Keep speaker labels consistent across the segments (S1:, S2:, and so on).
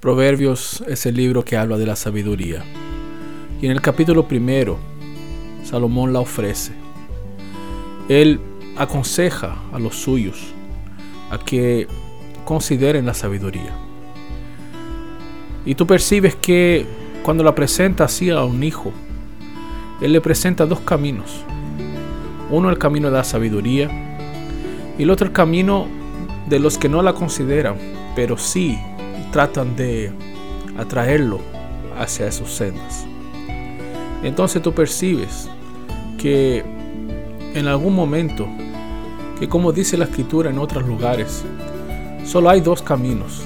S1: Proverbios es el libro que habla de la sabiduría. Y en el capítulo primero, Salomón la ofrece. Él aconseja a los suyos a que consideren la sabiduría. Y tú percibes que cuando la presenta así a un hijo, él le presenta dos caminos. Uno el camino de la sabiduría y el otro el camino de los que no la consideran, pero sí tratan de atraerlo hacia sus sendas. Entonces tú percibes que en algún momento, que como dice la escritura en otros lugares, solo hay dos caminos.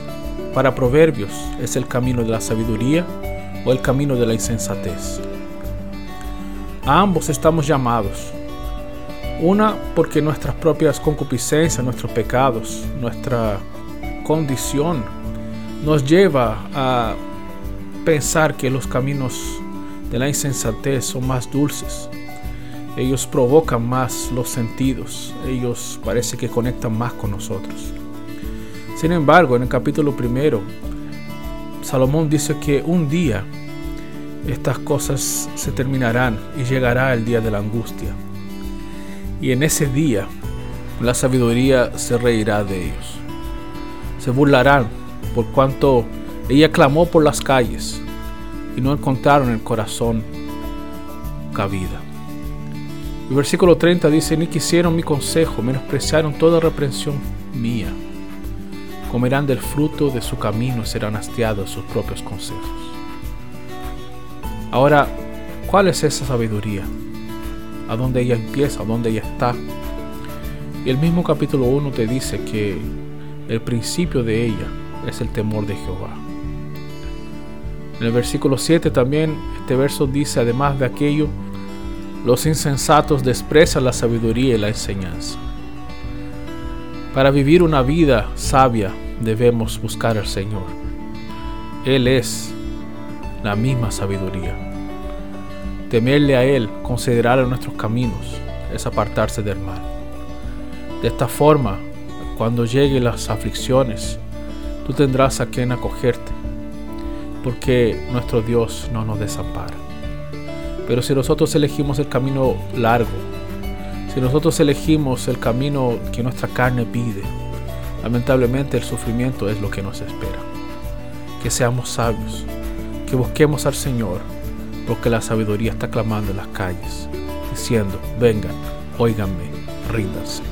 S1: Para Proverbios es el camino de la sabiduría o el camino de la insensatez. A ambos estamos llamados. Una porque nuestras propias concupiscencias, nuestros pecados, nuestra condición nos lleva a pensar que los caminos de la insensatez son más dulces. Ellos provocan más los sentidos. Ellos parece que conectan más con nosotros. Sin embargo, en el capítulo primero, Salomón dice que un día estas cosas se terminarán y llegará el día de la angustia. Y en ese día la sabiduría se reirá de ellos. Se burlarán por cuanto ella clamó por las calles y no encontraron en el corazón cabida. El versículo 30 dice, ni quisieron mi consejo, menospreciaron toda reprensión mía. Comerán del fruto de su camino serán hastiados sus propios consejos. Ahora, ¿cuál es esa sabiduría? ¿A dónde ella empieza? ¿A dónde ella está? Y el mismo capítulo 1 te dice que el principio de ella es el temor de Jehová. En el versículo 7 también este verso dice, además de aquello, los insensatos desprecian la sabiduría y la enseñanza. Para vivir una vida sabia debemos buscar al Señor. Él es la misma sabiduría. Temerle a Él, considerar nuestros caminos, es apartarse del mal. De esta forma, cuando lleguen las aflicciones, tú tendrás a quien acogerte, porque nuestro Dios no nos desampara. Pero si nosotros elegimos el camino largo, si nosotros elegimos el camino que nuestra carne pide, lamentablemente el sufrimiento es lo que nos espera. Que seamos sabios, que busquemos al Señor, porque la sabiduría está clamando en las calles, diciendo, vengan, óiganme, ríndanse.